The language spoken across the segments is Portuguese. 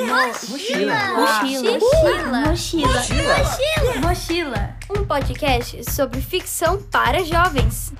Mochila. Mochila. Mochila. Mochila. Mochila. Um podcast sobre ficção para jovens.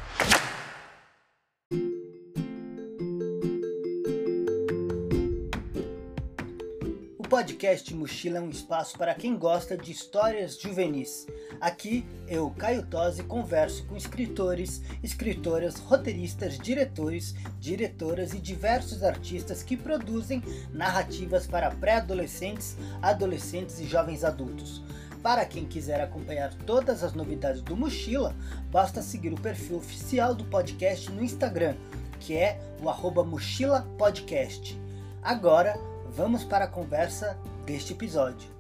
Podcast Mochila é um espaço para quem gosta de histórias juvenis. Aqui eu, Caio Tosi, converso com escritores, escritoras, roteiristas, diretores, diretoras e diversos artistas que produzem narrativas para pré-adolescentes, adolescentes e jovens adultos. Para quem quiser acompanhar todas as novidades do Mochila, basta seguir o perfil oficial do podcast no Instagram, que é o arroba Mochila Podcast. Agora, vamos para a conversa deste episódio.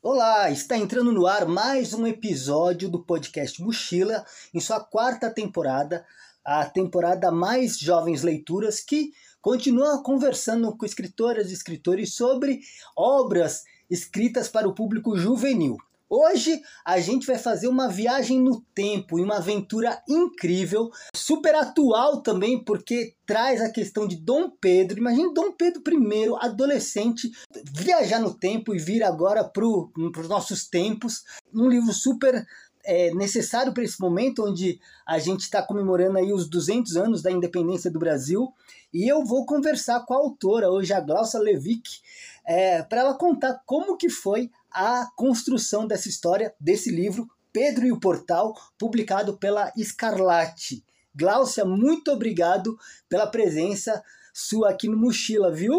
Olá, está entrando no ar mais um episódio do podcast Mochila, em sua quarta temporada, a temporada mais jovens leituras que continua conversando com escritoras e escritores sobre obras escritas para o público juvenil. Hoje a gente vai fazer uma viagem no tempo e uma aventura incrível, super atual também, porque traz a questão de Dom Pedro. Imagine Dom Pedro I, adolescente, viajar no tempo e vir agora para os nossos tempos. Um livro super é, necessário para esse momento, onde a gente está comemorando aí os 200 anos da independência do Brasil. E eu vou conversar com a autora, hoje a Glaucia Levick, é, para ela contar como que foi a construção dessa história, desse livro, Pedro e o Portal, publicado pela Escarlate. Gláucia, muito obrigado pela presença sua aqui no Mochila, viu?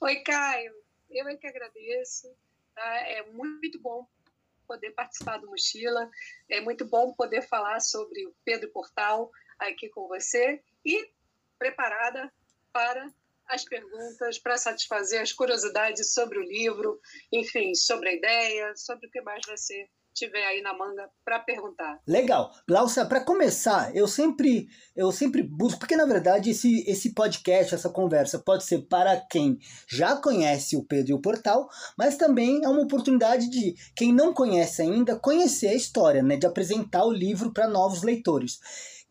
Oi, Caio. Eu é que agradeço. Tá? É muito bom poder participar do Mochila. É muito bom poder falar sobre o Pedro Portal aqui com você e preparada para as perguntas, para satisfazer as curiosidades sobre o livro, enfim, sobre a ideia, sobre o que mais você tiver aí na manga para perguntar. Legal. Glaucia, para começar, eu sempre eu sempre busco, porque na verdade esse, esse podcast, essa conversa pode ser para quem já conhece o Pedro e o Portal, mas também é uma oportunidade de quem não conhece ainda conhecer a história, né, de apresentar o livro para novos leitores.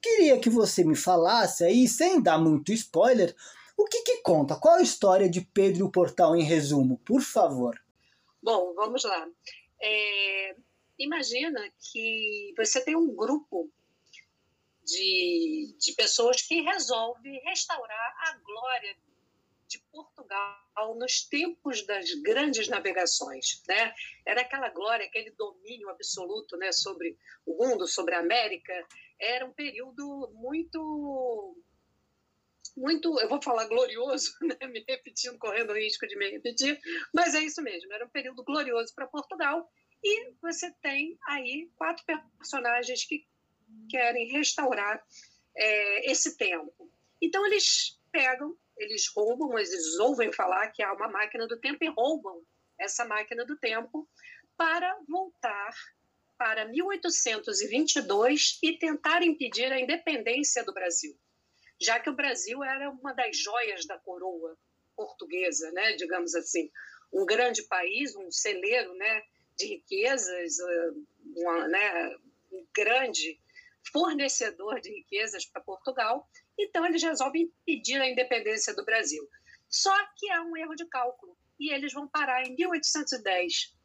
Queria que você me falasse aí, sem dar muito spoiler, o que, que conta? Qual a história de Pedro e o Portal em resumo, por favor? Bom, vamos lá. É, imagina que você tem um grupo de, de pessoas que resolve restaurar a glória de Portugal nos tempos das grandes navegações, né? Era aquela glória, aquele domínio absoluto, né, sobre o mundo, sobre a América. Era um período muito muito, eu vou falar glorioso, né? me repetindo, correndo o risco de me repetir, mas é isso mesmo, era um período glorioso para Portugal e você tem aí quatro personagens que querem restaurar é, esse tempo. Então eles pegam, eles roubam, eles ouvem falar que há uma máquina do tempo e roubam essa máquina do tempo para voltar para 1822 e tentar impedir a independência do Brasil já que o Brasil era uma das joias da coroa portuguesa, né, digamos assim, um grande país, um celeiro, né, de riquezas, eh, uma, né, um grande fornecedor de riquezas para Portugal. Então eles resolvem pedir a independência do Brasil. Só que há um erro de cálculo e eles vão parar em 1810,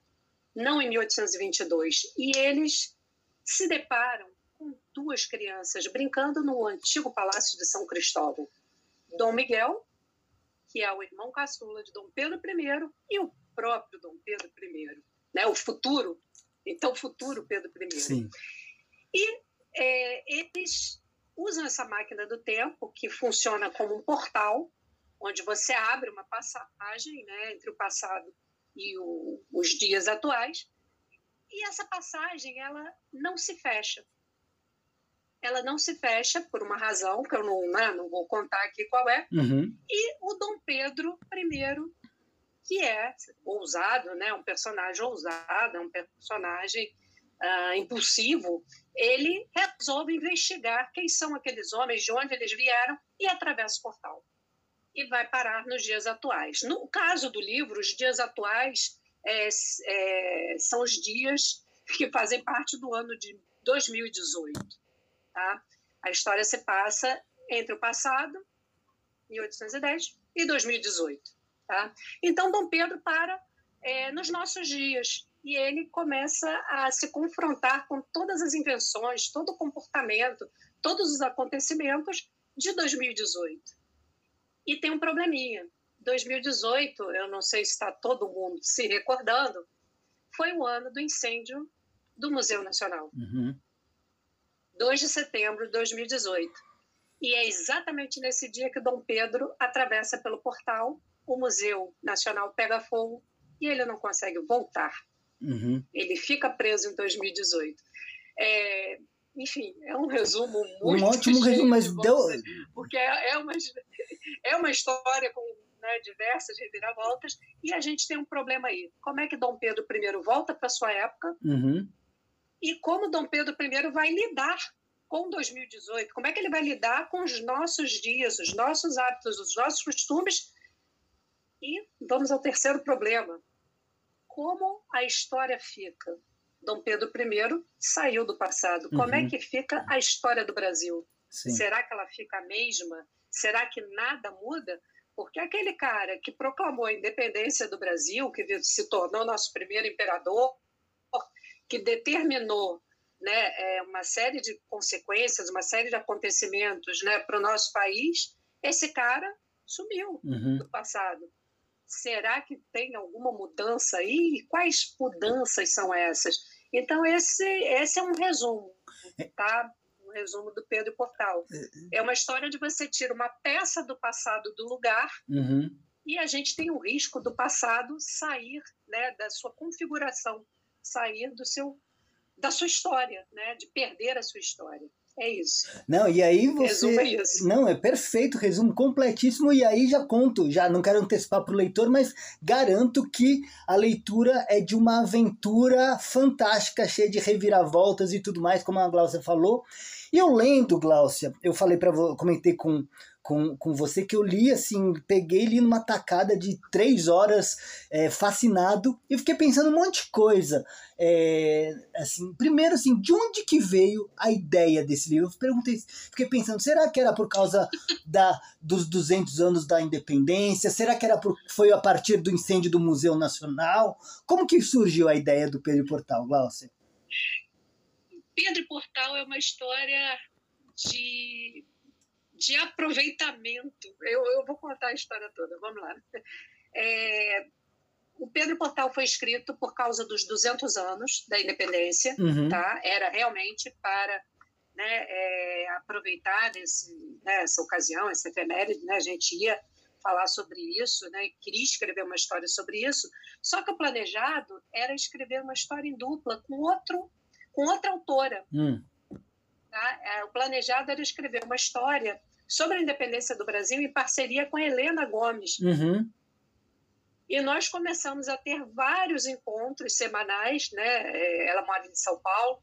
não em 1822. E eles se deparam duas crianças brincando no antigo palácio de São Cristóvão. Dom Miguel, que é o irmão caçula de Dom Pedro I, e o próprio Dom Pedro I, né? o futuro, então futuro Pedro I. Sim. E é, eles usam essa máquina do tempo, que funciona como um portal, onde você abre uma passagem né, entre o passado e o, os dias atuais, e essa passagem ela não se fecha ela não se fecha por uma razão que eu não, né, não vou contar aqui qual é. Uhum. E o Dom Pedro I, que é ousado, né, um personagem ousado, um personagem uh, impulsivo, ele resolve investigar quem são aqueles homens, de onde eles vieram e atravessa o portal. E vai parar nos dias atuais. No caso do livro, os dias atuais é, é, são os dias que fazem parte do ano de 2018 tá? A história se passa entre o passado, 1810, e 2018. Tá? Então, Dom Pedro para é, nos nossos dias e ele começa a se confrontar com todas as invenções, todo o comportamento, todos os acontecimentos de 2018. E tem um probleminha. 2018, eu não sei se está todo mundo se recordando, foi o ano do incêndio do Museu Nacional. Uhum. 2 de setembro de 2018. E é exatamente nesse dia que Dom Pedro atravessa pelo portal, o Museu Nacional pega fogo e ele não consegue voltar. Uhum. Ele fica preso em 2018. É, enfim, é um resumo muito. Um ótimo resumo, mas deu. Porque é, é, uma, é uma história com né, diversas reviravoltas e a gente tem um problema aí. Como é que Dom Pedro I volta para sua época Uhum. E como Dom Pedro I vai lidar com 2018? Como é que ele vai lidar com os nossos dias, os nossos hábitos, os nossos costumes? E vamos ao terceiro problema. Como a história fica? Dom Pedro I saiu do passado. Como é Uhum. que fica a história do Brasil? Sim. Será que ela fica a mesma? Será que nada muda? Porque aquele cara que proclamou a independência do Brasil, que se tornou nosso primeiro imperador, que determinou né, é, uma série de consequências, uma série de acontecimentos né, para o nosso país, esse cara sumiu Uhum. do passado. Será que tem alguma mudança aí? E quais mudanças são essas? Então, esse, esse é um resumo, tá? Um resumo do Pedro Portal. É uma história de você tira uma peça do passado do lugar Uhum. e a gente tem o risco do passado sair né, da sua configuração, sair do seu, da sua história, né, de perder a sua história. É isso. Não, e aí Resumo você. é isso. Não, é perfeito, resumo completíssimo, e aí já conto, já não quero antecipar para o leitor, mas garanto que a leitura é de uma aventura fantástica, cheia de reviravoltas e tudo mais, como a Glaucia falou. E eu lendo, Glaucia, eu falei para comentei com, com, com você que eu li assim, peguei li numa tacada de três horas, é, fascinado, e fiquei pensando um monte de coisa. É, assim, primeiro, assim, de onde que veio a ideia desse livro? Eu perguntei, fiquei pensando, será que era por causa da, dos 200 anos da independência? Será que era por, foi a partir do incêndio do Museu Nacional? Como que surgiu a ideia do Pedro Portal, Glaucia? Pedro Portal é uma história de, de aproveitamento. Eu, eu vou contar a história toda, vamos lá. É, o Pedro Portal foi escrito por causa dos 200 anos da independência, Uhum. tá? Era realmente para né, é, aproveitar esse, né, essa ocasião, essa efeméride, né? A gente ia falar sobre isso, né? Queria escrever uma história sobre isso. Só que o planejado era escrever uma história em dupla com outro, com outra autora. Hum. Tá? É, O planejado era escrever uma história sobre a independência do Brasil em parceria com a Helena Gomes. Uhum. E nós começamos a ter vários encontros semanais, né? É, Ela mora em São Paulo,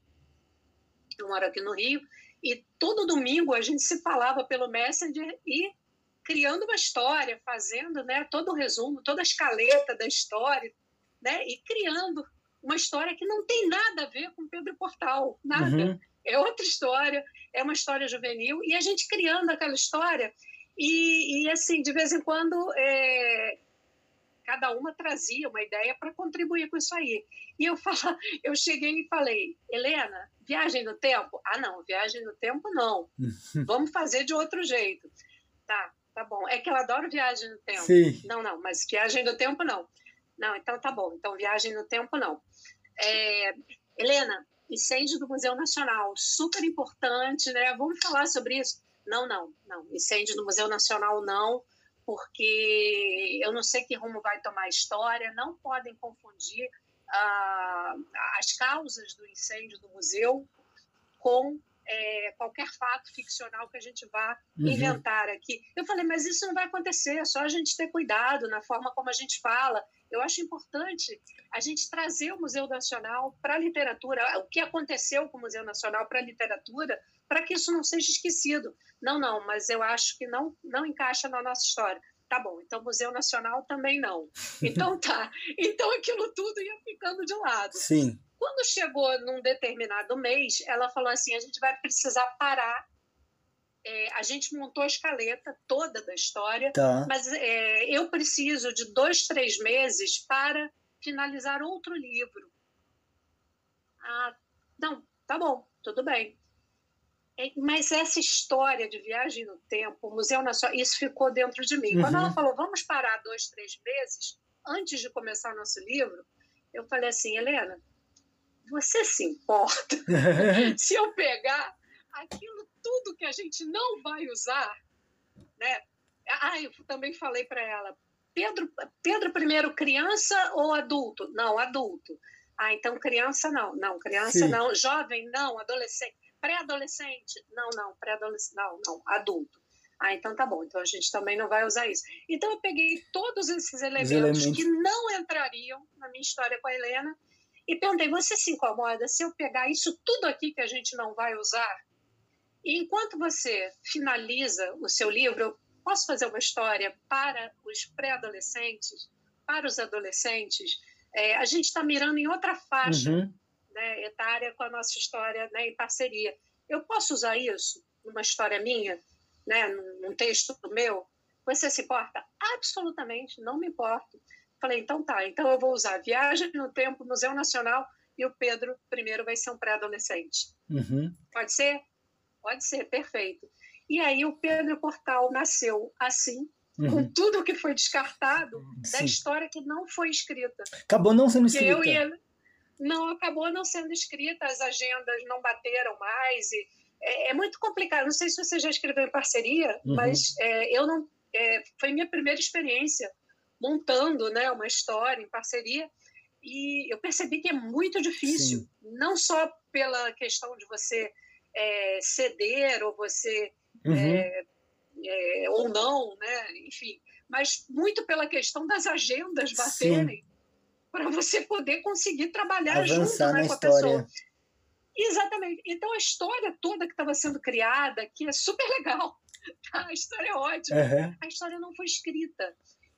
eu moro aqui no Rio, e todo domingo a gente se falava pelo Messenger e criando uma história, fazendo né, todo o resumo, toda a escaleta da história, né? E criando uma história que não tem nada a ver com Pedro Portal, nada Uhum. é outra história, é uma história juvenil, e a gente criando aquela história, e, e assim, de vez em quando, é, cada uma trazia uma ideia para contribuir com isso aí. E eu, fala, eu cheguei e falei, Helena, viagem no tempo? Ah, não, viagem no tempo não. Vamos fazer de outro jeito. Tá, tá bom. É que eu adoro viagem no tempo. Sim. Não, não, mas viagem no tempo não. Não, então tá bom. Então viagem no tempo não. É, Helena, incêndio do Museu Nacional, super importante, né? Vamos falar sobre isso? Não, não, não. Incêndio do Museu Nacional não, porque eu não sei que rumo vai tomar a história. Não podem confundir ah, as causas do incêndio do museu com é, qualquer fato ficcional que a gente vá Uhum. inventar aqui. Eu falei, mas isso não vai acontecer, é só a gente ter cuidado na forma como a gente fala. Eu acho importante a gente trazer o Museu Nacional para a literatura, o que aconteceu com o Museu Nacional para a literatura, para que isso não seja esquecido. Não, não, mas eu acho que não, não encaixa na nossa história. Tá bom, então Museu Nacional também não. Então tá. Então aquilo tudo ia ficando de lado. Sim. Quando chegou num determinado mês, ela falou assim: a gente vai precisar parar a gente montou a escaleta toda da história, Tá. mas é, eu preciso de dois, três meses para finalizar outro livro. Ah, não, tá bom, tudo bem. É, Mas essa história de viagem no tempo, o Museu Nacional, isso ficou dentro de mim. Quando Uhum. ela falou, vamos parar dois, três meses antes de começar nosso livro, eu falei assim, Helena, você se importa se eu pegar aquilo tudo que a gente não vai usar, né? Ah, eu também falei para ela, Pedro, Pedro primeiro criança ou adulto? Não, adulto. Ah, então criança não, não, criança Sim. não, jovem não, adolescente, pré-adolescente, não, não, pré-adolescente, não, não, adulto. Ah, então tá bom, então a gente também não vai usar isso. Então eu peguei todos esses elementos, elementos. que não entrariam na minha história com a Helena e perguntei: você se incomoda se eu pegar isso tudo aqui que a gente não vai usar? E enquanto você finaliza o seu livro, eu posso fazer uma história para os pré-adolescentes, para os adolescentes? É, a gente está mirando em outra faixa Uhum. né, etária com a nossa história né, em parceria. Eu posso usar isso numa história minha, né, num, num texto meu? Você se importa? Absolutamente, não me importo. Falei, então tá, então eu vou usar Viagem no Tempo, Museu Nacional, e o Pedro primeiro vai ser um pré-adolescente. Uhum. Pode ser? Pode ser, perfeito. E aí o Pedro Portal nasceu assim, com Uhum. tudo que foi descartado da Sim. história que não foi escrita. Acabou não sendo eu escrita. e ele não acabou não sendo escrita, as agendas não bateram mais e é, é muito complicado. Não sei se você já escreveu em parceria, Uhum. mas é, eu não é, foi minha primeira experiência montando, né, uma história em parceria e eu percebi que é muito difícil, Sim. não só pela questão de você é, ceder ou você Uhum. é, é, ou não, né? Enfim, mas muito pela questão das agendas baterem para você poder conseguir trabalhar Avançar junto na né, com a história. pessoa. Exatamente. Então a história toda que estava sendo criada, que é super legal, a história é ótima, Uhum. a história não foi escrita.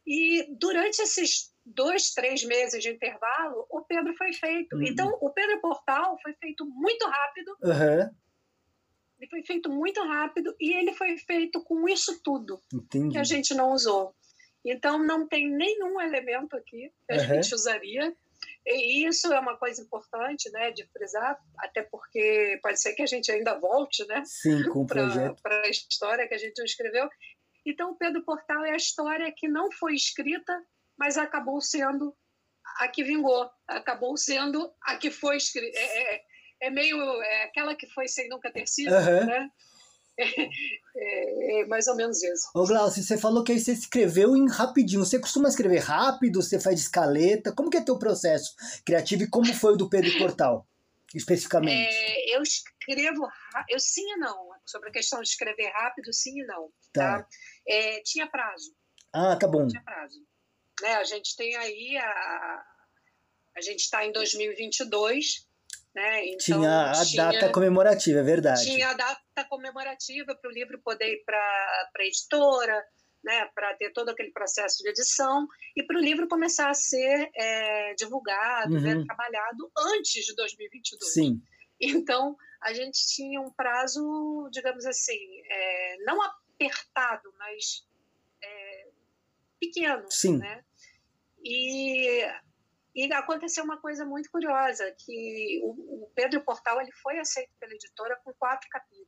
E durante esses dois, três meses de intervalo, o Pedro foi feito. Uhum. Então, o Pedro Portal foi feito muito rápido, Uhum. ele foi feito muito rápido e ele foi feito com isso tudo Entendi. que a gente não usou. Então, não tem nenhum elemento aqui que a Uhum. gente usaria. E isso é uma coisa importante né, de frisar, até porque pode ser que a gente ainda volte né, para a história que a gente escreveu. Então, o Pedro Portal é a história que não foi escrita, mas acabou sendo a que vingou, acabou sendo a que foi escrita. É, é, é meio é aquela que foi sem nunca ter sido, Aham. né? É, é mais ou menos isso. Ô Glaucio, você falou que aí você escreveu em rapidinho. Você costuma escrever rápido? Você faz escaleta? Como que é teu processo criativo e como foi o do Pedro Portal, especificamente? É, eu escrevo, eu sim e não. Sobre a questão de escrever rápido, sim e não. Tá. Tá? É, tinha prazo, Ah, tá bom. tinha prazo. Né? A gente tem aí a, a gente está em 2022, né? Então Tinha a tinha- data comemorativa, é verdade. tinha a data comemorativa para o livro poder ir para a editora, né, para ter todo aquele processo de edição e para o livro começar a ser é, divulgado, né, Uhum. trabalhado antes de 2022. Sim. Então, a gente tinha um prazo, digamos assim, é, não apertado, mas é, pequeno, Sim. né? E, e aconteceu uma coisa muito curiosa, que o, o Pedro Portal ele foi aceito pela editora com quatro capítulos.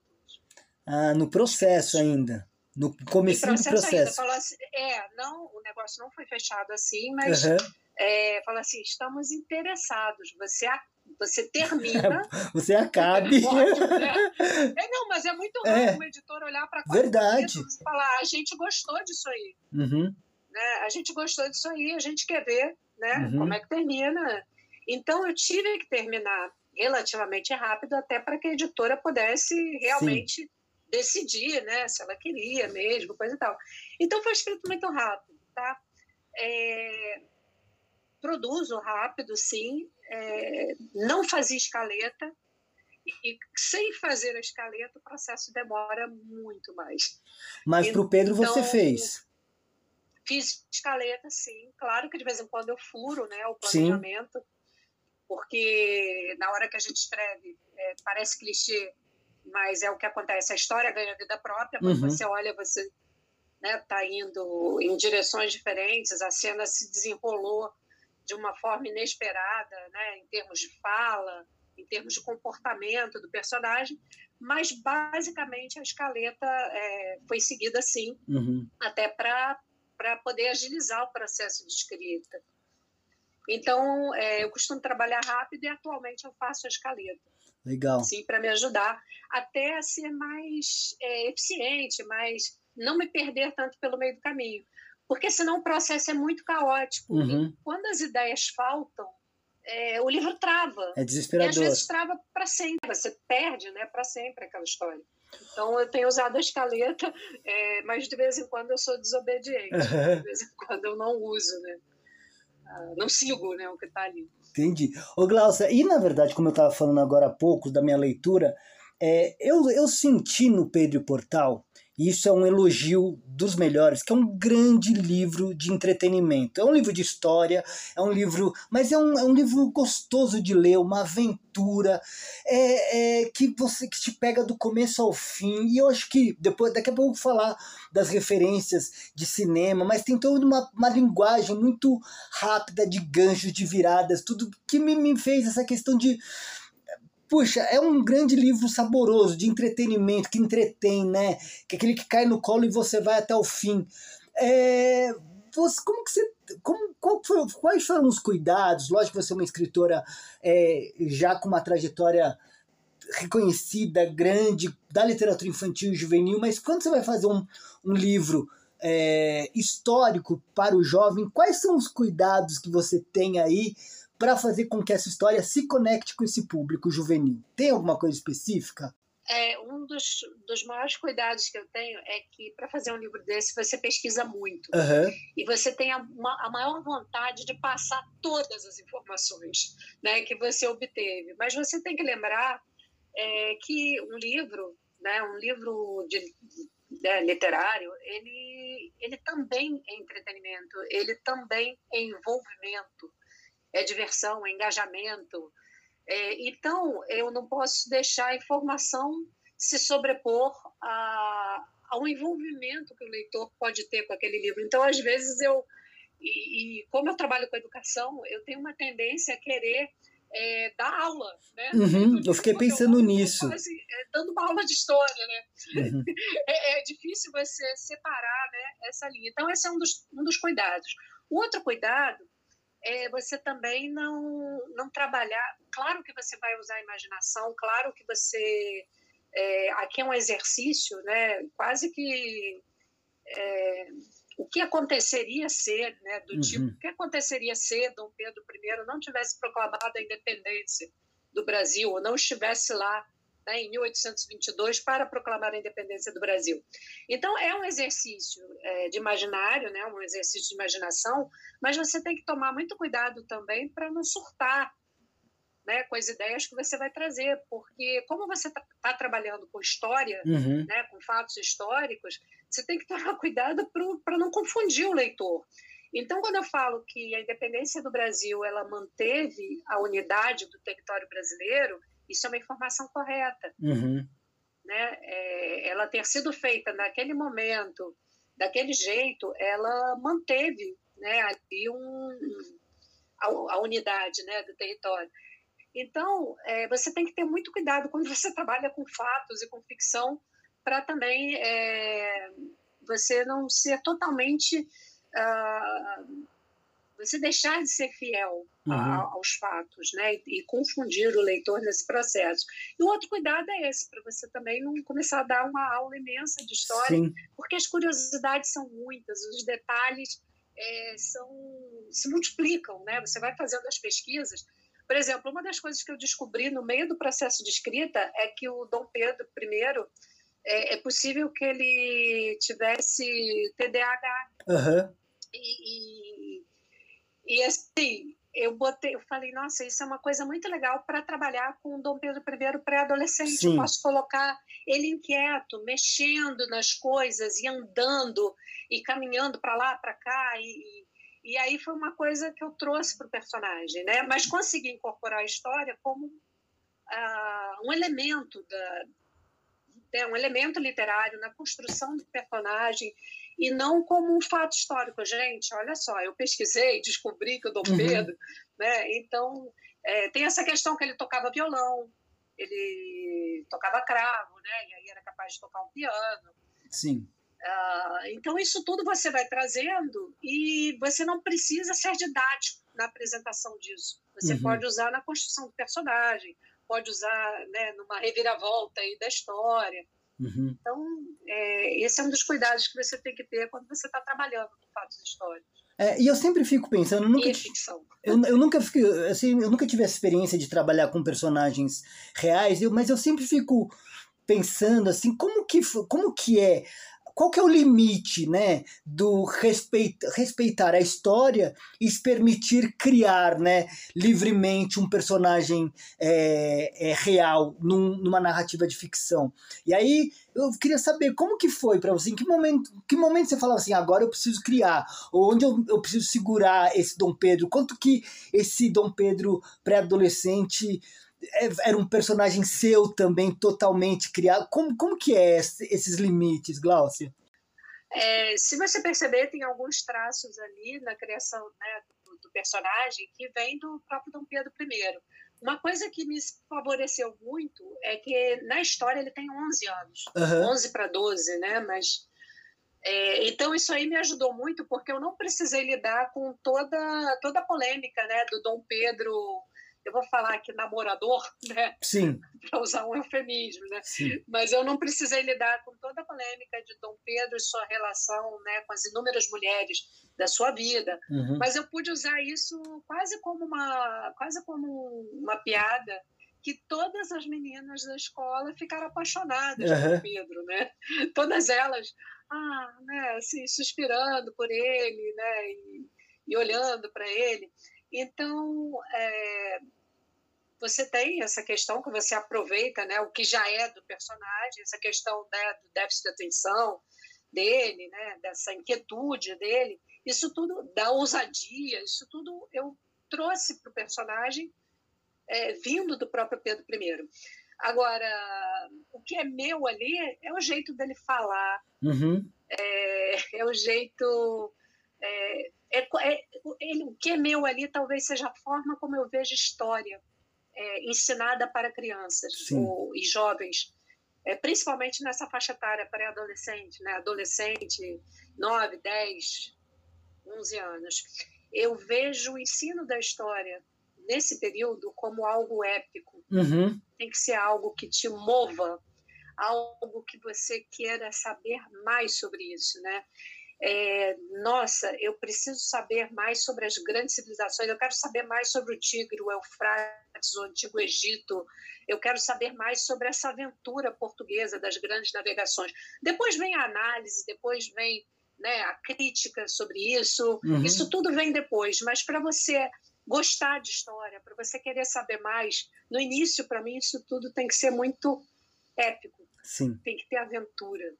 Ah, no processo ainda. No comecinho do processo ainda, falou assim, é, não, o negócio não foi fechado assim, mas Aham. é, fala assim, estamos interessados, você, você termina Você acabe. Ótimo, né? É, não, mas é muito raro É. uma editora olhar para Verdade. e falar: a gente gostou disso aí, Uhum. né? A gente gostou disso aí, a gente quer ver, né? Uhum. Como é que termina? Então eu tive que terminar relativamente rápido até para que a editora pudesse realmente decidir, né? Se ela queria mesmo, coisa e tal. Então foi escrito muito rápido, tá? É, produzo rápido, sim. É, não fazia escaleta. E, sem fazer a escaleta, o processo demora muito mais. Mas pro Pedro você Então, fez. Fiz escaleta, sim. Claro que de vez em quando eu furo né, o Sim. planejamento, porque na hora que a gente escreve, é, parece clichê, mas é o que acontece. A história ganha vida própria, quando Uhum. você olha, você está indo em direções diferentes, a cena se desenrolou de uma forma inesperada, né, em termos de fala, em termos de comportamento do personagem, mas basicamente a escaleta é, foi seguida assim, Uhum. até para poder agilizar o processo de escrita. Então, é, eu costumo trabalhar rápido e atualmente eu faço a escaleta Legal. assim, para me ajudar até a ser mais é, eficiente, mais não me perder tanto pelo meio do caminho. Porque senão o processo é muito caótico. Uhum. E quando as ideias faltam, é, o livro trava. É E às desesperador. vezes trava para sempre. Você perde né, para sempre aquela história. Então eu tenho usado a escaleta, é, mas de vez em quando eu sou desobediente. De vez em quando eu não uso, né? Ah, não sigo né, o que está ali. Entendi. Ô, Glaucia, e na verdade, como eu estava falando agora há pouco da minha leitura, é, eu, eu senti no Pedro Portal, isso é um elogio dos melhores, que é um grande livro de entretenimento. É um livro de história, é um livro. Mas é um, é um livro gostoso de ler, uma aventura, é, é, que você que te pega do começo ao fim. E eu acho que depois, daqui a pouco eu vou falar das referências de cinema, mas tem toda uma, uma linguagem muito rápida de ganchos, de viradas, tudo que me, me fez essa questão de. Puxa, é um grande livro saboroso, de entretenimento, que entretém, né? Que é aquele que cai no colo e você vai até o fim. É, você, como que você. Como, foi, quais foram os cuidados? Lógico que você é uma escritora é, já com uma trajetória reconhecida, grande, da literatura infantil e juvenil, mas quando você vai fazer um, um livro é, histórico para o jovem, quais são os cuidados que você tem aí para fazer com que essa história se conecte com esse público juvenil? Tem alguma coisa específica? É, um dos, dos maiores cuidados que eu tenho é que, para fazer um livro desse, você pesquisa muito. Uhum. E você tem a, a, maior vontade de passar todas as informações né, que você obteve. Mas você tem que lembrar é, que um livro, né, um livro de, né, literário, ele, ele também é entretenimento, ele também é envolvimento, é diversão, é engajamento. É, então, eu não posso deixar a informação se sobrepor a, ao envolvimento que o leitor pode ter com aquele livro. Então, às vezes, eu. E, e como eu trabalho com educação, eu tenho uma tendência a querer é, dar aula. Né? Uhum, eu fiquei pensando nisso. Quase, é, dando uma aula de história. Né? Uhum. É, é, difícil você separar né, essa linha. Então, esse é um dos, um dos cuidados. O outro cuidado é você também não, não trabalhar. Claro que você vai usar a imaginação, claro que você. É, aqui é um exercício, né, quase que. É, o que aconteceria ser, né, do uhum. tipo, o que aconteceria se Dom Pedro I não tivesse proclamado a independência do Brasil, ou não estivesse lá né, em 1822 para proclamar a independência do Brasil. Então, é um exercício é, de imaginário, né, um exercício de imaginação, mas você tem que tomar muito cuidado também para não surtar né, com as ideias que você vai trazer, porque como você está tá trabalhando com história, uhum. né, com fatos históricos, você tem que tomar cuidado para não confundir o leitor. Então, quando eu falo que a independência do Brasil ela manteve a unidade do território brasileiro, isso é uma informação correta. Uhum. Né? É, ela ter sido feita naquele momento, daquele jeito, ela manteve né, ali um, a, a unidade né, do território. Então, é, você tem que ter muito cuidado quando você trabalha com fatos e com ficção, para também é, você não ser totalmente. Uh, você deixar de ser fiel uhum. a, aos fatos, né? E, e, confundir o leitor nesse processo. E o outro cuidado é esse, para você também não começar a dar uma aula imensa de história, Sim. porque as curiosidades são muitas, os detalhes é, são, se multiplicam, né? Você vai fazendo as pesquisas. Por exemplo, uma das coisas que eu descobri no meio do processo de escrita é que o Dom Pedro I é, é possível que ele tivesse TDAH. Uhum. E, e, e, assim, eu botei, eu falei, nossa, isso é uma coisa muito legal para trabalhar com o Dom Pedro I pré-adolescente. Eu posso colocar ele inquieto, mexendo nas coisas e andando e caminhando para lá, para cá e, e aí foi uma coisa que eu trouxe para o personagem, né? Mas consegui incorporar a história como uh, um elemento da, é um elemento literário na construção do personagem e não como um fato histórico. Gente, olha só, eu pesquisei, descobri que o Dom uhum. Pedro, né? Então é, tem essa questão que ele tocava violão, ele tocava cravo, né? E aí era capaz de tocar um piano. Sim. Uh, então isso tudo você vai trazendo e você não precisa ser didático na apresentação disso. Você uhum. pode usar na construção do personagem, pode usar né, numa reviravolta aí da história. Uhum. Então, é, esse é um dos cuidados que você tem que ter quando você está trabalhando com fatos históricos. É, e eu sempre fico pensando, eu nunca, eu, eu, nunca fico, assim, eu nunca tive a experiência de trabalhar com personagens reais, eu, mas eu sempre fico pensando assim, como que, como que é qual que é o limite né, do respeit, respeitar a história e se permitir criar né, livremente um personagem é, é, real num, numa narrativa de ficção. E aí eu queria saber como que foi para você, em que momento, que momento você falava assim, agora eu preciso criar, onde eu, eu preciso segurar esse Dom Pedro, quanto que esse Dom Pedro pré-adolescente era um personagem seu também, totalmente criado. Como, como que é esses limites, Glaucia? É, se você perceber, tem alguns traços ali na criação né, do, do, personagem que vem do próprio Dom Pedro I. Uma coisa que me favoreceu muito é que na história ele tem 11 anos, uhum. 11 para 12, né? Mas é, então isso aí me ajudou muito porque eu não precisei lidar com toda toda a polêmica, né, do Dom Pedro eu vou falar aqui namorador, né? Sim. Para usar um eufemismo, né? Sim. Mas eu não precisei lidar com toda a polêmica de Dom Pedro e sua relação, né, com as inúmeras mulheres da sua vida. Uhum. Mas eu pude usar isso quase como uma, quase como uma piada que todas as meninas da escola ficaram apaixonadas uhum. por Pedro, né? Todas elas, ah, né, assim, suspirando por ele, né, e, e olhando para ele. Então, é, você tem essa questão que você aproveita, né, o que já é do personagem, essa questão né, do déficit de atenção dele, né, dessa inquietude dele, isso tudo, da ousadia, isso tudo eu trouxe para o personagem é, vindo do próprio Pedro I. Agora, o que é meu ali é o jeito dele falar, uhum. é, é, o jeito. É, é, é, ele, o que é meu ali talvez seja a forma como eu vejo história é, ensinada para crianças ou, e jovens, é, principalmente nessa faixa etária pré-adolescente, né? adolescente, 9, 10, 11 anos. Eu vejo o ensino da história nesse período como algo épico. Uhum. Tem que ser algo que te mova, algo que você queira saber mais sobre isso, né? é, nossa, eu preciso saber mais sobre as grandes civilizações, eu quero saber mais sobre o Tigre, o Eufrates, o Antigo Egito, eu quero saber mais sobre essa aventura portuguesa das grandes navegações. Depois vem a análise, depois vem né, a crítica sobre isso, uhum. isso tudo vem depois, mas para você gostar de história, para você querer saber mais, no início, para mim, isso tudo tem que ser muito épico. Sim. Tem que ter aventura,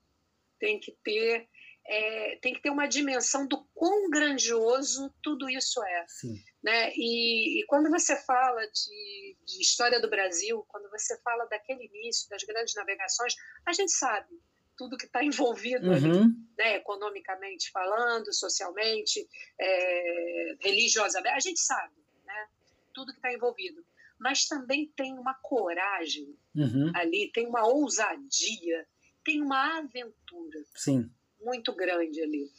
tem que ter é, tem que ter uma dimensão do quão grandioso tudo isso é. Sim. Né? E, e quando você fala de, de, história do Brasil, quando você fala daquele início, das grandes navegações, a gente sabe tudo que está envolvido uhum. ali, né? economicamente falando, socialmente, é, religiosamente, a gente sabe né? tudo que está envolvido. Mas também tem uma coragem uhum. ali, tem uma ousadia, tem uma aventura. Sim muito grande ali.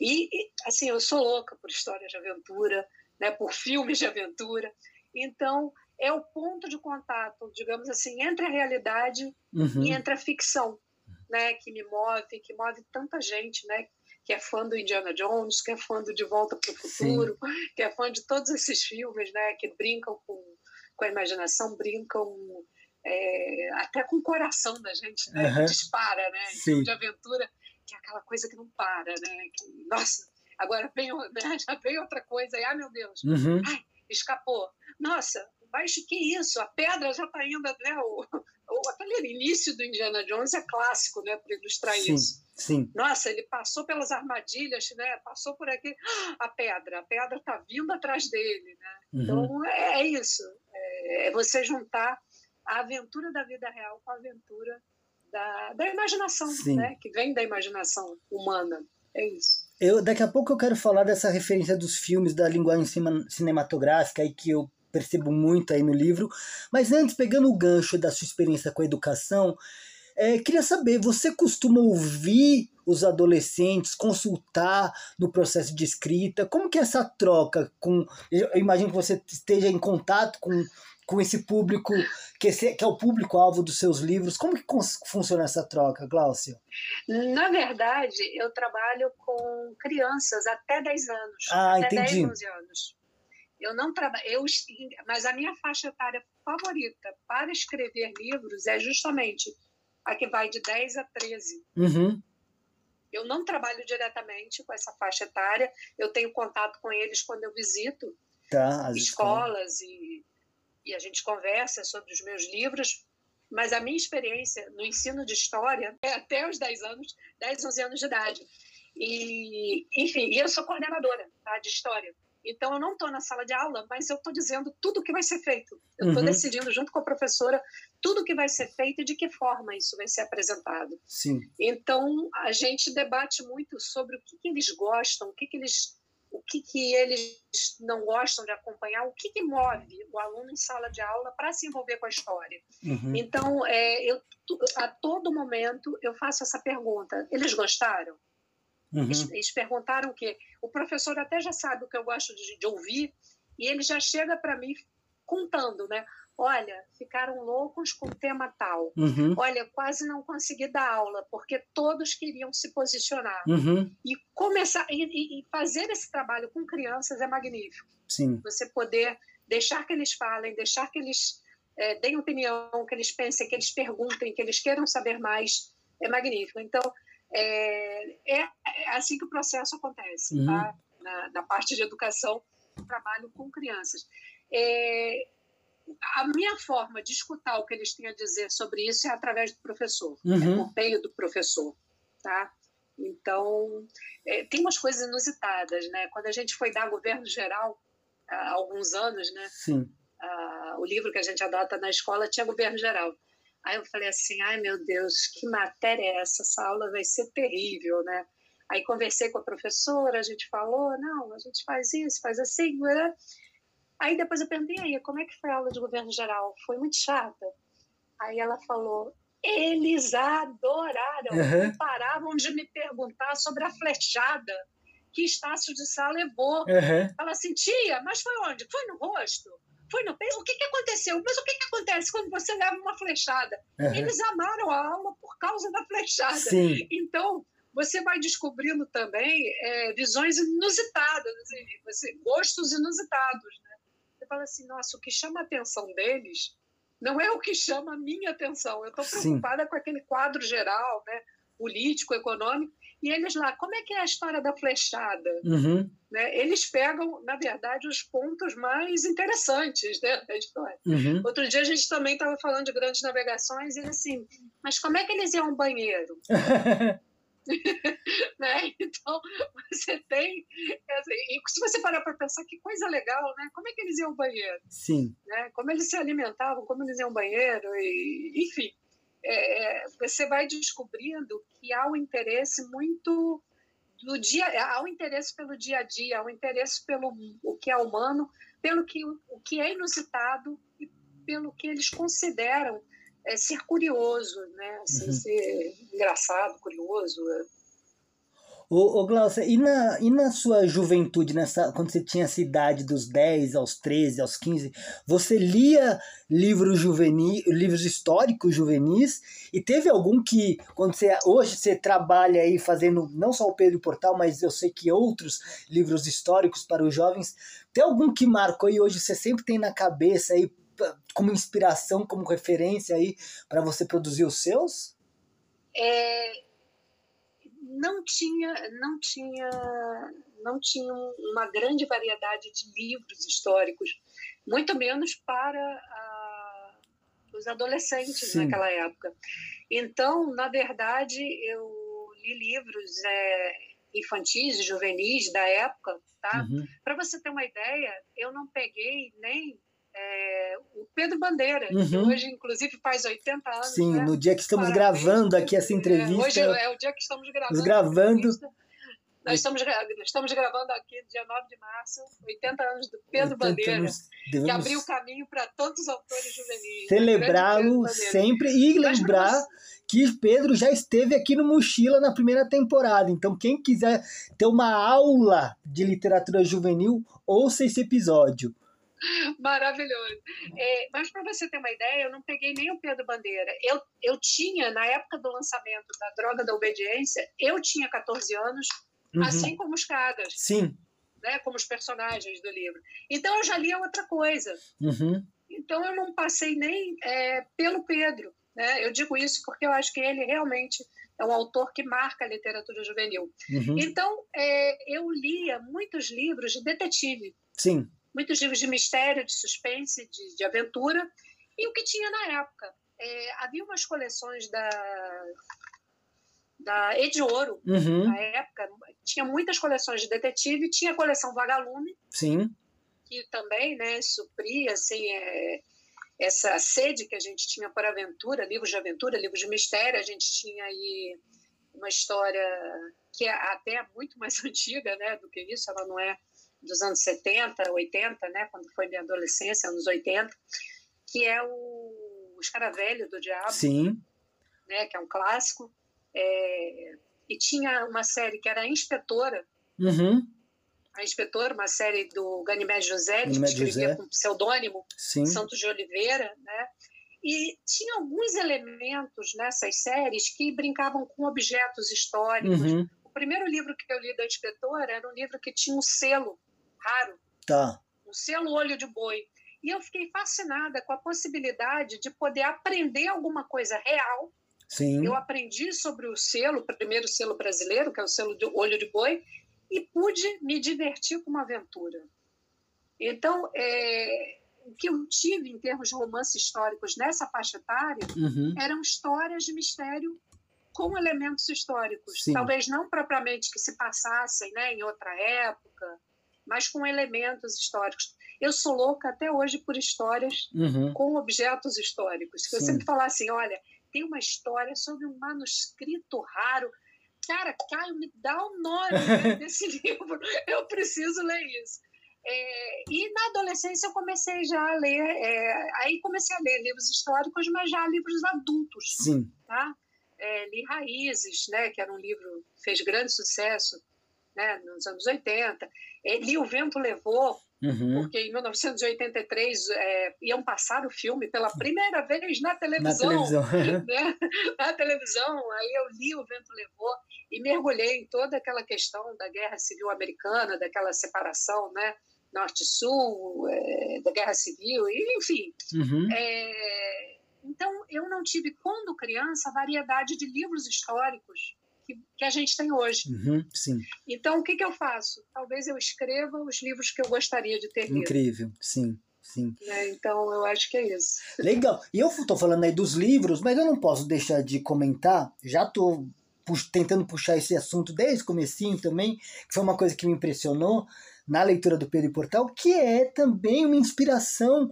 E, assim, eu sou louca por histórias de aventura, né, por filmes de aventura. Então, é o ponto de contato, digamos assim, entre a realidade uhum. e entre a ficção, né, que me move, que move tanta gente, né, que é fã do Indiana Jones, que é fã do De Volta para o Futuro, Sim. que é fã de todos esses filmes, né, que brincam com, com a imaginação, brincam é, até com o coração da gente, né, uhum. que dispara, né, Sim. de aventura que é aquela coisa que não para, né? Que, nossa, agora vem, né? já vem outra coisa, e ai meu Deus, uhum. ai, escapou. Nossa, mas que isso? A pedra já está indo, né? O, o, aquele início do Indiana Jones é clássico, né? Para ilustrar sim, isso. Sim. Nossa, ele passou pelas armadilhas, né? Passou por aqui, a pedra, a pedra está vindo atrás dele, né? Uhum. Então é, é isso, é, é você juntar a aventura da vida real com a aventura da, da imaginação, né? que vem da imaginação humana. É isso. Eu, daqui a pouco eu quero falar dessa referência dos filmes, da linguagem cinematográfica aí que eu percebo muito aí no livro. Mas antes, pegando o gancho da sua experiência com a educação, é, queria saber, você costuma ouvir os adolescentes, consultar no processo de escrita? Como que é essa troca com... Eu imagino que você esteja em contato com, com esse público, que, esse, que é o público-alvo dos seus livros. Como que funciona essa troca, Glaucio? Na verdade, eu trabalho com crianças até 10 anos. Ah, até entendi. 10, 11 anos. Eu não trabalho, eu, mas a minha faixa etária favorita para escrever livros é justamente a que vai de 10 a 13. Uhum. Eu não trabalho diretamente com essa faixa etária, eu tenho contato com eles quando eu visito tá, escolas, escolas e, e a gente conversa sobre os meus livros, mas a minha experiência no ensino de história é até os 10 anos, 10, 11 anos de idade. E, enfim, eu sou coordenadora tá, de história. Então, eu não estou na sala de aula, mas eu estou dizendo tudo o que vai ser feito. Eu estou uhum. decidindo, junto com a professora, tudo o que vai ser feito e de que forma isso vai ser apresentado. Sim. Então, a gente debate muito sobre o que, que eles gostam, o que, que eles que, que eles não gostam de acompanhar, o que, que move o aluno em sala de aula para se envolver com a história. Uhum. Então, é, eu, a todo momento eu faço essa pergunta: eles gostaram? Uhum. Eles, eles, perguntaram o quê? O professor até já sabe o que eu gosto de, de ouvir e ele já chega para mim contando, né? Olha, ficaram loucos com o tema tal. Uhum. Olha, quase não consegui dar aula porque todos queriam se posicionar. Uhum. E começar e, e, fazer esse trabalho com crianças é magnífico. Sim. Você poder deixar que eles falem, deixar que eles é, deem opinião, que eles pensem, que eles perguntem, que eles queiram saber mais, é magnífico. Então, é, é, é assim que o processo acontece, uhum. tá? na, na, parte de educação, trabalho com crianças. É, a minha forma de escutar o que eles têm a dizer sobre isso é através do professor, uhum. é por meio do professor, tá? Então, é, tem umas coisas inusitadas, né? Quando a gente foi dar governo geral, há alguns anos, né? Sim. O livro que a gente adota na escola tinha governo geral. Aí eu falei assim, ai meu Deus, que matéria é essa? Essa aula vai ser terrível, né? Aí conversei com a professora, a gente falou, não, a gente faz isso, faz assim, né? Aí depois eu perguntei, aí, como é que foi a aula de governo geral? Foi muito chata? Aí ela falou, eles adoraram, uhum. não paravam de me perguntar sobre a flechada que Estácio de Sá levou. Uhum. Ela assim, tia, mas foi onde? Foi no rosto? Foi no peito? O que, que aconteceu? Mas o que, que acontece quando você leva uma flechada? Uhum. Eles amaram a aula por causa da flechada. Sim. Então, você vai descobrindo também é, visões inusitadas, assim, você, gostos inusitados. Né? Você fala assim, nossa, o que chama a atenção deles não é o que chama a minha atenção. Eu estou preocupada Sim. com aquele quadro geral, né? político, econômico, e eles lá, como é que é a história da flechada? Uhum. Né? Eles pegam, na verdade, os pontos mais interessantes né, da história. Uhum. Outro dia a gente também estava falando de grandes navegações e assim, mas como é que eles iam ao banheiro? né? Então, você tem. E se você parar para pensar, que coisa legal, né? Como é que eles iam ao banheiro? Sim. Né? Como eles se alimentavam, como eles iam ao banheiro, e, enfim. É, você vai descobrindo que há um interesse muito do dia, há um interesse pelo dia a dia, há um interesse pelo o que é humano, pelo que o que é inusitado e pelo que eles consideram é, ser curioso, né? Assim, Uhum. Ser engraçado, curioso. Ô, ô Glaucia, e na, e na sua juventude, nessa, quando você tinha essa idade dos 10 aos 13, aos 15, você lia livros juvenis, livros históricos juvenis? E teve algum que, quando você hoje você trabalha aí fazendo não só o Pedro Portal, mas eu sei que outros livros históricos para os jovens, tem algum que marcou e hoje você sempre tem na cabeça aí como inspiração, como referência aí para você produzir os seus? É, não tinha, não tinha, não tinha uma grande variedade de livros históricos, muito menos para a, os adolescentes Sim. naquela época. Então, na verdade, eu li livros é, infantis e juvenis da época, tá? Uhum. Para você ter uma ideia, eu não peguei nem é, o Pedro Bandeira, uhum. que hoje, inclusive, faz 80 anos. Sim, né? no dia que estamos Parabéns, gravando aqui essa entrevista. É, hoje é o dia que estamos gravando. gravando. Nós estamos, estamos gravando aqui, dia 9 de março, 80 anos do Pedro Bandeira, devemos... que abriu o caminho para tantos autores juvenis. Né? Celebrá-lo sempre e lembrar que Pedro já esteve aqui no Mochila na primeira temporada. Então, quem quiser ter uma aula de literatura juvenil, ouça esse episódio. Maravilhoso. É, mas para você ter uma ideia, eu não peguei nem o Pedro Bandeira. Eu, eu tinha, na época do lançamento da Droga da Obediência, eu tinha 14 anos, uhum. assim como os caras. Sim. Né, como os personagens do livro. Então eu já lia outra coisa. Uhum. Então eu não passei nem é, pelo Pedro. Né? Eu digo isso porque eu acho que ele realmente é um autor que marca a literatura juvenil. Uhum. Então é, eu lia muitos livros de detetive. Sim muitos livros de mistério, de suspense, de, de aventura, e o que tinha na época. É, havia umas coleções da, da Ed Ouro, uhum. na época, tinha muitas coleções de detetive, tinha a coleção Vagalume, Sim. que também né, supria assim, é, essa sede que a gente tinha por aventura, livros de aventura, livros de mistério, a gente tinha aí uma história que é até muito mais antiga né, do que isso, ela não é dos anos 70, 80, né, quando foi minha adolescência, anos 80, que é o Escaravelho do Diabo, Sim. Né, que é um clássico. É, e tinha uma série que era a Inspetora, uhum. a Inspetora, uma série do Ganymede José, que escrevia José. com pseudônimo Sim. Santos de Oliveira, né? E tinha alguns elementos nessas séries que brincavam com objetos históricos. Uhum. O primeiro livro que eu li da Inspetora era um livro que tinha um selo raro. Tá. O selo olho de boi. E eu fiquei fascinada com a possibilidade de poder aprender alguma coisa real. Sim. Eu aprendi sobre o selo, o primeiro selo brasileiro, que é o selo de olho de boi, e pude me divertir com uma aventura. Então, é, o que eu tive em termos de romances históricos nessa faixa etária uhum. eram histórias de mistério com elementos históricos. Sim. Talvez não propriamente que se passassem né, em outra época, mas com elementos históricos. Eu sou louca até hoje por histórias uhum. com objetos históricos. Se você me falar assim, olha, tem uma história sobre um manuscrito raro, cara, Caio, me dá o nome né, desse livro, eu preciso ler isso. É, e na adolescência eu comecei já a ler, é, aí comecei a ler livros históricos, mas já livros adultos. Sim. Tá? É, li Raízes, né, que era um livro que fez grande sucesso né, nos anos 80. Li O Vento Levou, uhum. porque em 1983 é, iam passar o filme pela primeira vez na televisão. Na televisão. Né? na televisão, aí eu li O Vento Levou e mergulhei em toda aquela questão da Guerra Civil Americana, daquela separação, né? Norte-Sul, é, da Guerra Civil, enfim. Uhum. É, então, eu não tive, quando criança, variedade de livros históricos que, a gente tem hoje. Uhum, sim. Então, o que, que eu faço? Talvez eu escreva os livros que eu gostaria de ter lido. Incrível, sim. Sim. É, então, eu acho que é isso. Legal. E eu estou falando aí dos livros, mas eu não posso deixar de comentar. Já estou tentando puxar esse assunto desde o comecinho também, que foi uma coisa que me impressionou na leitura do Pedro Portal, que é também uma inspiração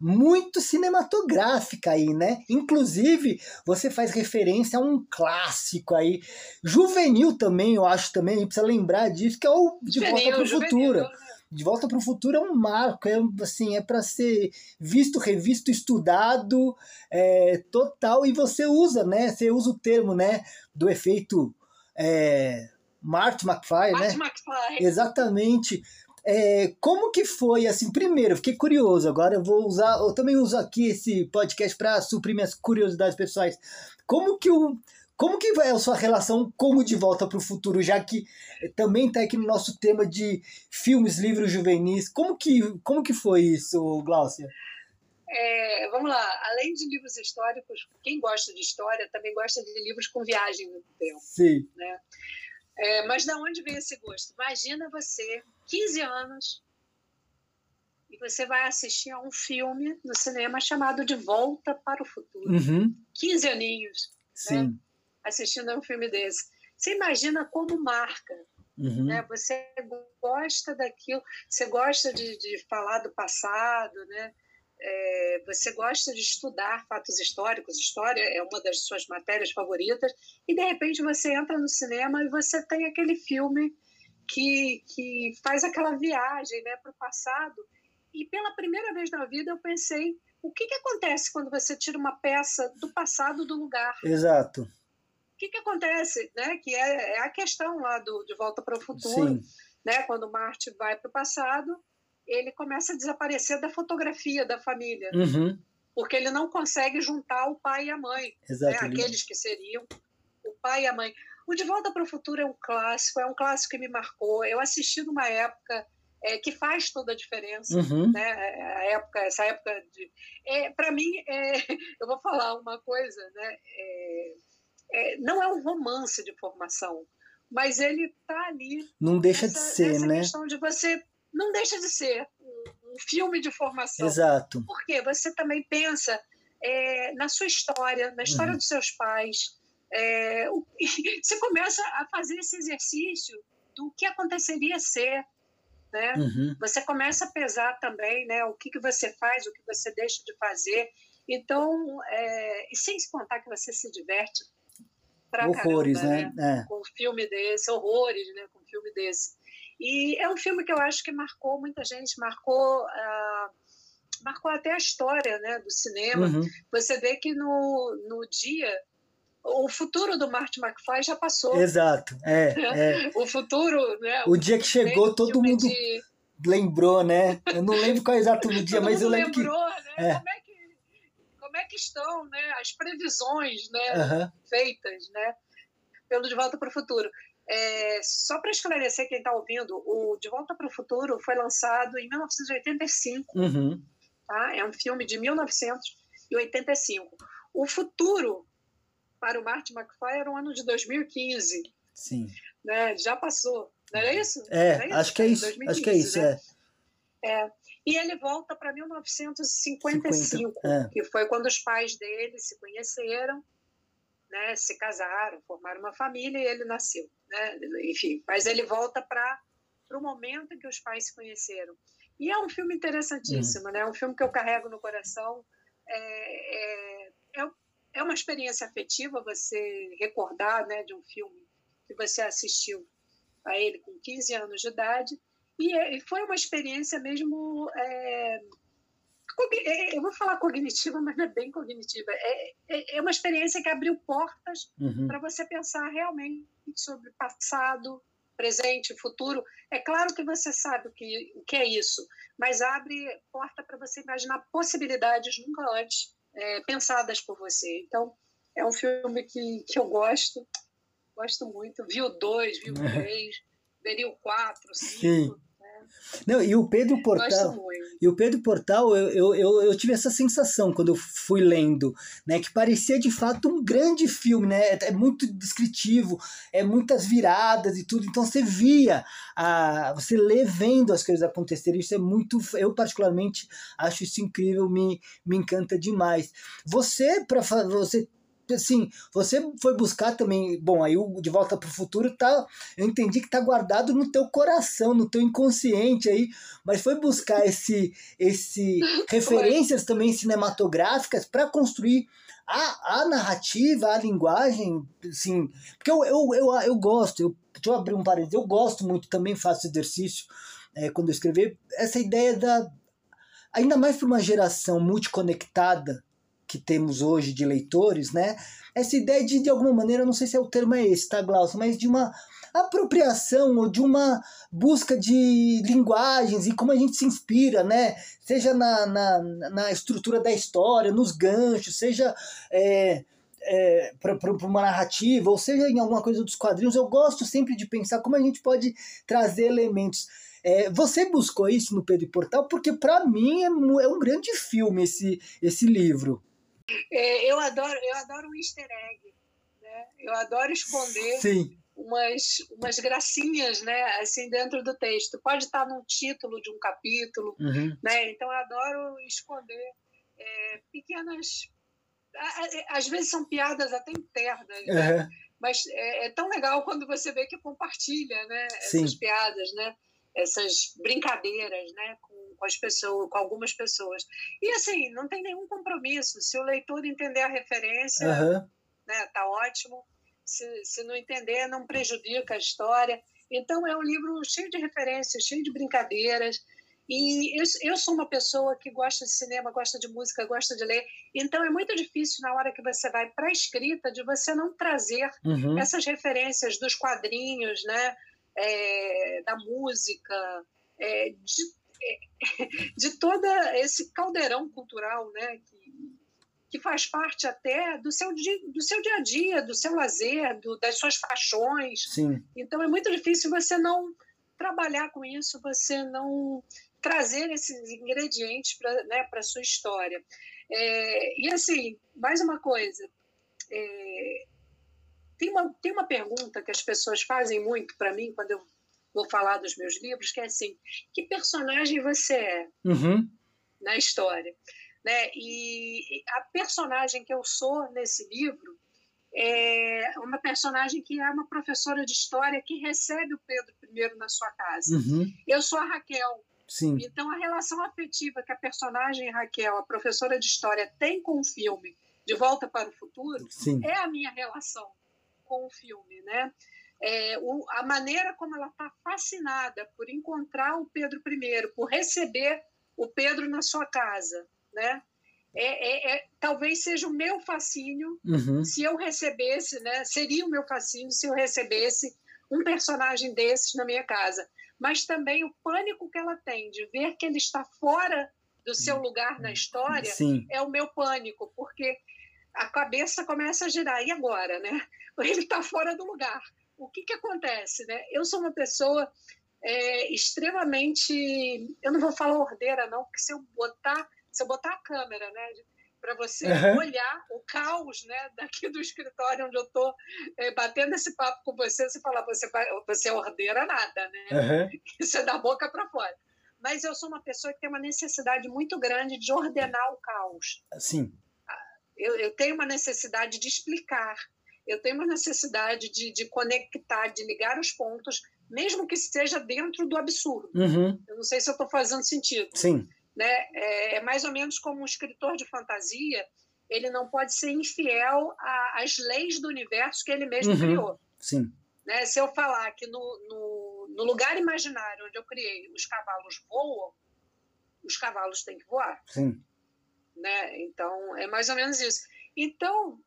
muito cinematográfica aí, né? Inclusive, você faz referência a um clássico aí, juvenil também, eu acho também, a gente precisa lembrar disso, que é o De Volta para o Futuro. De Volta para o Futuro é um marco, é assim, é para ser visto, revisto, estudado, é, total, e você usa, né? Você usa o termo, né, do efeito é, Marty McFly, Marty né? McFly. Exatamente. É, como que foi, assim, primeiro, fiquei curioso, agora eu vou usar, eu também uso aqui esse podcast para suprir minhas curiosidades pessoais. Como que o como que é a sua relação como De Volta para o Futuro, já que também está aqui no nosso tema de filmes, livros juvenis. Como que, como que foi isso, Glaucia? É, vamos lá, além de livros históricos, quem gosta de história também gosta de livros com viagem no tempo. Sim. Né? É, mas da onde vem esse gosto? Imagina você, 15 anos, e você vai assistir a um filme no cinema chamado De Volta para o Futuro. Uhum. 15 aninhos. Sim. Né? Assistindo a um filme desse. Você imagina como marca. Uhum. Né? Você gosta daquilo, você gosta de, de falar do passado, né? É, você gosta de estudar fatos históricos, história é uma das suas matérias favoritas, e de repente você entra no cinema e você tem aquele filme que, que faz aquela viagem né, para o passado. E pela primeira vez na vida eu pensei: o que, que acontece quando você tira uma peça do passado do lugar? Exato. O que, que acontece? Né? Que é, é a questão lá do De Volta para o Futuro. Sim. Né? Quando Marte vai para o passado, ele começa a desaparecer da fotografia da família. Uhum. Porque ele não consegue juntar o pai e a mãe. Né? Aqueles que seriam o pai e a mãe. O De Volta para o Futuro é um clássico, é um clássico que me marcou. Eu assisti numa época é, que faz toda a diferença, Uhum. né? A época, essa época de, é, para mim, é, eu vou falar uma coisa, né? É, é, não é um romance de formação, mas ele está ali. Não deixa de ser, né? questão de você não deixa de ser um, filme de formação. Exato. Porque você também pensa é, na sua história, na história Uhum. dos seus pais. É, o- você começa a fazer esse exercício do que aconteceria ser. Né? Uhum. Você começa a pesar também né, o que, que você faz, o que você deixa de fazer. Então, é, e sem se contar que você se diverte pra Horrores, caramba, né? É. com um filme desse, horrores, né, com um filme desse. E é um filme que eu acho que marcou muita gente, marcou, ah, marcou até a história, né, do cinema. Uhum. Você vê que no, no dia o futuro do Marty McFly já passou. Exato. É, é. O futuro, né? O dia que chegou, todo mundo de- lembrou, né? Eu não lembro qual é o exato dia, todo mas eu lembro que. lembrou, né? é. Como é que como é que estão, né? As previsões, né? Feitas, né? Pelo De Volta para o Futuro. É, só para esclarecer quem está ouvindo, o De Volta para o Futuro foi lançado em 1985, Uhum. tá? É um filme de 1985. O futuro para o Marty McFly era o ano de 2015, Sim. né? Já passou, não era isso? É, Era isso? acho que é isso. 2015, Acho que é isso, né? é. E ele volta para 1955, 50, é. que foi quando os pais dele se conheceram, né, se casaram, formaram uma família e ele nasceu. Né? Enfim, mas ele volta para o momento em que os pais se conheceram. E é um filme interessantíssimo, né? é um filme que eu carrego no coração. É, é, é, é uma experiência afetiva você recordar né, de um filme que você assistiu a ele com 15 anos de idade. E, é- e foi uma experiência mesmo. é, eu vou falar cognitiva, mas não é bem cognitiva. É, é, é uma experiência que abriu portas Uhum. para você pensar realmente sobre passado, presente, futuro. É claro que você sabe o que, o que é isso, mas abre porta para você imaginar possibilidades nunca antes é, pensadas por você. Então, é um filme que, que eu gosto, gosto muito. Vi o dois, vi o três, veria o quatro, Sim. Não, e o Pedro Portal. E o Pedro Portal, eu, eu, eu, eu tive essa sensação quando eu fui lendo, né? Que parecia de fato um grande filme, né? É, é muito descritivo, é muitas viradas e tudo. Então você via, a, você lê vendo as coisas acontecerem. Isso é muito. Eu, particularmente, acho isso incrível, me, me encanta demais. Você, para você. Assim, você foi buscar também, bom, aí o De Volta para o Futuro tá, eu entendi que tá guardado no teu coração, no teu inconsciente aí, mas foi buscar esse, esse referências também cinematográficas para construir a, a narrativa, a linguagem, assim, porque eu, eu, eu, eu gosto, eu, deixa eu abrir um parênteses, eu gosto muito, também faço exercício é, quando eu escrever, essa ideia da, ainda mais para uma geração multiconectada que temos hoje de leitores, né, essa ideia de, de alguma maneira, não sei se é o termo é esse, tá, Glaucio, mas de uma apropriação ou de uma busca de linguagens e como a gente se inspira, né? Seja na, na, na estrutura da história, nos ganchos, seja é, é, para uma narrativa, ou seja em alguma coisa dos quadrinhos. Eu gosto sempre de pensar como a gente pode trazer elementos. É, você buscou isso no Pedro Portal porque para mim é, é um grande filme esse, esse livro. É, eu adoro, eu adoro o easter egg, né? Eu adoro esconder Sim. umas, umas gracinhas, né? Assim dentro do texto. Pode estar no título de um capítulo, Uhum. né? Então eu adoro esconder é, pequenas, a- às vezes são piadas até internas, né? Uhum. mas é, é tão legal quando você vê que compartilha, né? Sim. Essas piadas, né? essas brincadeiras, né, com, com, as pessoas, com algumas pessoas. E assim, não tem nenhum compromisso. Se o leitor entender a referência, uhum. né, tá ótimo. Se, se não entender, não prejudica a história. Então é um livro cheio de referências, cheio de brincadeiras. E eu, eu sou uma pessoa que gosta de cinema, gosta de música, gosta de ler. Então é muito difícil na hora que você vai para a escrita de você não trazer uhum. essas referências dos quadrinhos, né? É, da música, é, de, de todo esse caldeirão cultural, né? Que, que faz parte até do seu, dia, do seu dia a dia, do seu lazer, do, das suas paixões. Sim. Então é muito difícil você não trabalhar com isso, você não trazer esses ingredientes para né, a sua história. É, e assim, mais uma coisa, é, tem, uma, tem uma pergunta que as pessoas fazem muito para mim quando eu vou falar dos meus livros, que é assim, que personagem você é uhum. na história? Né? E a personagem que eu sou nesse livro é uma personagem que é uma professora de história que recebe o Pedro I na sua casa. Uhum. Eu sou a Raquel, Sim. Então, a relação afetiva que a personagem Raquel, a professora de história, tem com o filme De Volta para o Futuro Sim. é a minha relação com o filme, né? É, o, a maneira como ela está fascinada por encontrar o Pedro I, por receber o Pedro na sua casa, né? É, é, é, talvez seja o meu fascínio uhum. se eu recebesse, né? Seria o meu fascínio se eu recebesse um personagem desses na minha casa mas também o pânico que ela tem de ver que ele está fora do seu lugar na história Sim. é o meu pânico, porque a cabeça começa a girar. E agora, né? Ele está fora do lugar. O que, que acontece, né? Eu sou uma pessoa é, extremamente, eu não vou falar ordeira não, porque se eu botar, se eu botar a câmera, né? para você uhum. olhar o caos né, daqui do escritório onde eu estou é, batendo esse papo com você, você falar, você, você ordeira nada, né? Uhum. Isso é da boca para fora. Mas eu sou uma pessoa que tem uma necessidade muito grande de ordenar o caos. Sim. Eu, eu tenho uma necessidade de explicar, eu tenho uma necessidade de, de conectar, de ligar os pontos, mesmo que seja dentro do absurdo. Uhum. Eu não sei se eu estou fazendo sentido. Sim. Né? É, é, mais ou menos como um escritor de fantasia, ele não pode ser infiel às leis do universo que ele mesmo uhum. criou. Sim. Né? Se eu falar que no, no, no, lugar imaginário onde eu criei os cavalos voam, os cavalos têm que voar. Sim. Né? Então, é mais ou menos isso. Então,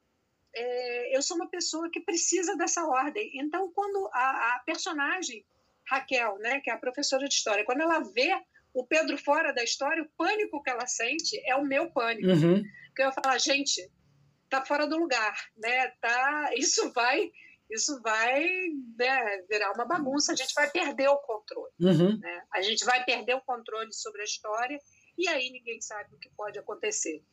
é, eu sou uma pessoa que precisa dessa ordem. Então, quando a, a personagem Raquel, né, que é a professora de história, quando ela vê o Pedro fora da história, o pânico que ela sente é o meu pânico. Uhum. Que eu falo, gente, tá fora do lugar, né? Tá, isso vai, isso vai né, virar uma bagunça. A gente vai perder o controle. Uhum. Né? A gente vai perder o controle sobre a história e aí ninguém sabe o que pode acontecer.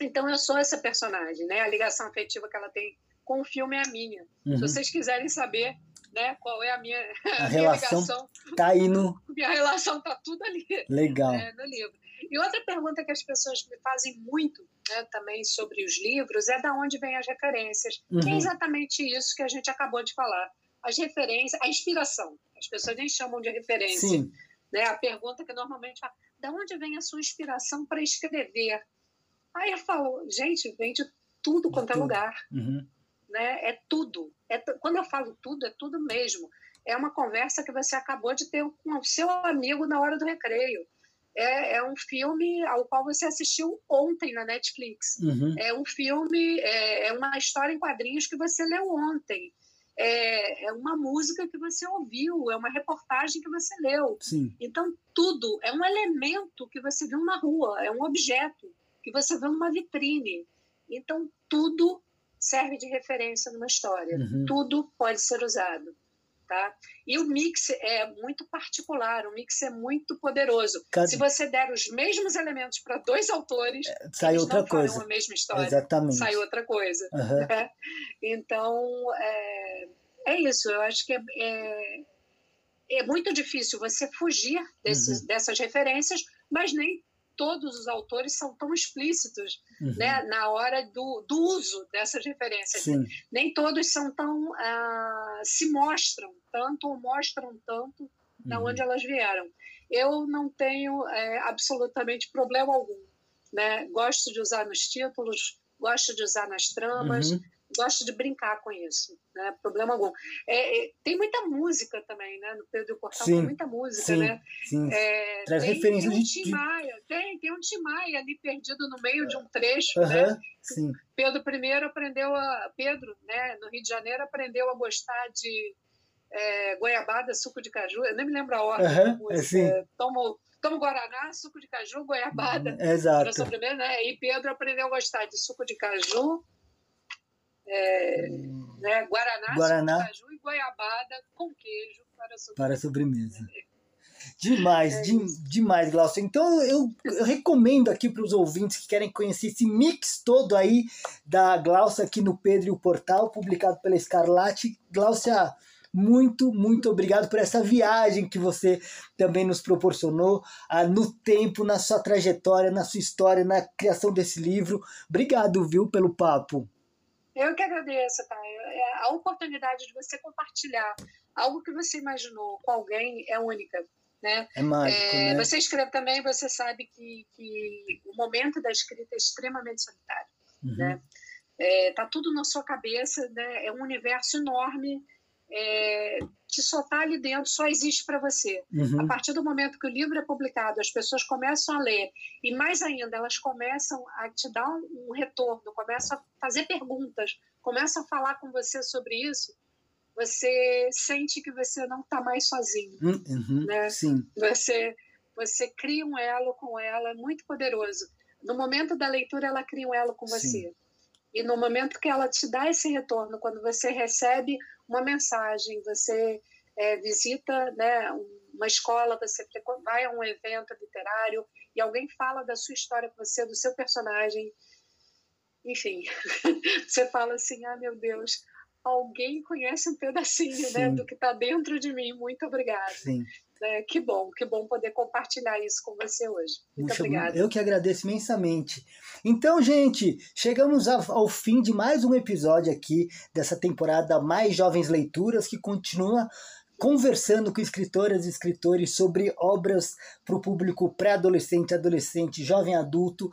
Então eu sou essa personagem, né? A ligação afetiva que ela tem com o filme é a minha. Uhum. Se vocês quiserem saber né? Qual é a minha, a, a relação ligação? Tá aí no. Minha relação tá tudo ali. Legal. Né, no livro. E outra pergunta que as pessoas me fazem muito né, também sobre os livros é da onde vêm as referências. Uhum. É exatamente isso que a gente acabou de falar. As referências, a inspiração. As pessoas nem chamam de referência. Sim. Né? A pergunta que normalmente fala, da onde vem a sua inspiração para escrever? Aí eu falo, gente, vem de tudo quanto é lugar. Uhum né? É tudo. É, quando eu falo tudo, é tudo mesmo. É uma conversa que você acabou de ter com o seu amigo na hora do recreio. É, é um filme ao qual você assistiu ontem na Netflix. Uhum. É um filme, é, é, uma história em quadrinhos que você leu ontem. É, é uma música que você ouviu, é uma reportagem que você leu. Sim. Então, tudo é um elemento que você viu na rua, é um objeto que você viu numa vitrine. Então, tudo serve de referência numa história. Uhum. Tudo pode ser usado. Tá? E o mix é muito particular, o mix é muito poderoso. Cada... Se você der os mesmos elementos para dois autores, é, sai outra coisa. a mesma história. Exatamente. Sai outra coisa. Uhum. Né? Então, é, é, isso. Eu acho que é, é, é muito difícil você fugir desses, uhum. dessas referências, mas nem todos os autores são tão explícitos uhum. né, na hora do, do uso dessas referências. Sim. Nem todos são tão uh, se mostram tanto ou mostram tanto da onde elas vieram. Eu não tenho é, absolutamente problema algum. Né? Gosto de usar nos títulos, gosto de usar nas tramas, Uhum. Gosto de brincar com isso, né? Problema algum. É, é, tem muita música também, né? No Pedro o Portal Sim, tem muita música, sim, né? Sim. É, Traz tem, referências tem um de- Maia, tem, tem um Tim Maia ali perdido no meio de um trecho, né? Aham, sim. Pedro I aprendeu a Pedro, né? No Rio de Janeiro aprendeu a gostar de é, goiabada, suco de caju. Eu nem me lembro a ordem da música. é, sim. Tomo, tomo guaraná, suco de caju, goiabada. Para Exato. sobremesa, né? E Pedro aprendeu a gostar de suco de caju, é, né? Guaraná, Guaraná. caju e goiabada com queijo para sobremesa. para a sobremesa. Demais, É de- demais, Glaucio. Então eu, eu recomendo aqui para os ouvintes que querem conhecer esse mix todo aí da Glaucia aqui no Pedro e o Portal, publicado pela Escarlate. Glaucia, muito, muito obrigado por essa viagem que você também nos proporcionou ah, no tempo, na sua trajetória, na sua história, na criação desse livro. Obrigado, viu, pelo papo. Eu que agradeço, tá? É A oportunidade de você compartilhar algo que você imaginou com alguém é única, né? É mágico, É, né? Você escreve também, você sabe que, que o momento da escrita é extremamente solitário, Uhum. né? É, tá tudo na sua cabeça, né? É um universo enorme é, que só tá ali dentro, só existe para você. Uhum. A partir do momento que o livro é publicado, as pessoas começam a ler e mais ainda elas começam a te dar um, um retorno, começam a fazer perguntas, começam a falar com você sobre isso, você sente que você não está mais sozinho Uhum, uhum, né? Sim. você você cria um elo com ela muito poderoso. No momento da leitura, ela cria um elo com Sim. você. E no momento que ela te dá esse retorno, quando você recebe uma mensagem, você é, visita né, uma escola, você vai a um evento literário e alguém fala da sua história com você, do seu personagem, enfim, você fala assim: ah, meu Deus, alguém conhece um pedacinho né, do que está dentro de mim, muito obrigada. Sim. É, que bom, que bom poder compartilhar isso com você hoje. Muito Puxa, obrigada. Eu que agradeço imensamente. Então, gente, chegamos ao, ao fim de mais um episódio aqui dessa temporada Mais Jovens Leituras, que continua conversando com escritoras e escritores sobre obras para o público pré-adolescente, adolescente, jovem adulto.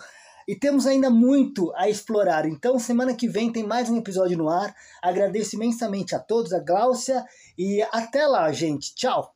E temos ainda muito a explorar. Então, semana que vem tem mais um episódio no ar. Agradeço imensamente a todos, a Gláucia, e até lá, gente. Tchau!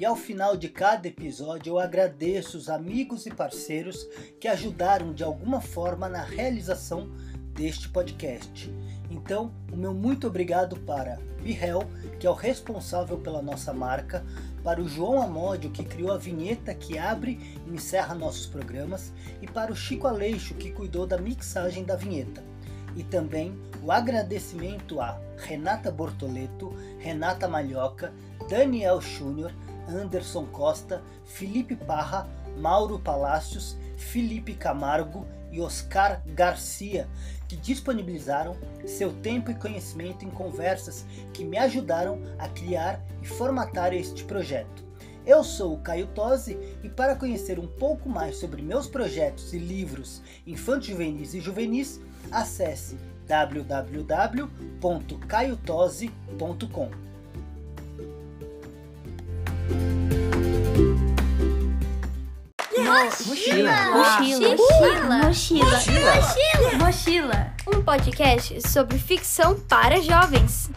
E ao final de cada episódio eu agradeço os amigos e parceiros que ajudaram de alguma forma na realização deste podcast. Então, o meu muito obrigado para Bihel, que é o responsável pela nossa marca, para o João Amódio, que criou a vinheta que abre e encerra nossos programas, e para o Chico Aleixo, que cuidou da mixagem da vinheta. E também o agradecimento a Renata Bortoleto, Renata Malhoca, Daniel Júnior, Anderson Costa, Felipe Parra, Mauro Palácios, Felipe Camargo e Oscar Garcia, que disponibilizaram seu tempo e conhecimento em conversas que me ajudaram a criar e formatar este projeto. Eu sou o Caio Tosi e para conhecer um pouco mais sobre meus projetos e livros infanto-juvenis e juvenis, acesse www.caiotose.com. Mochila. Mochila. Mochila. Mochila. Mochila. Um podcast sobre ficção para jovens.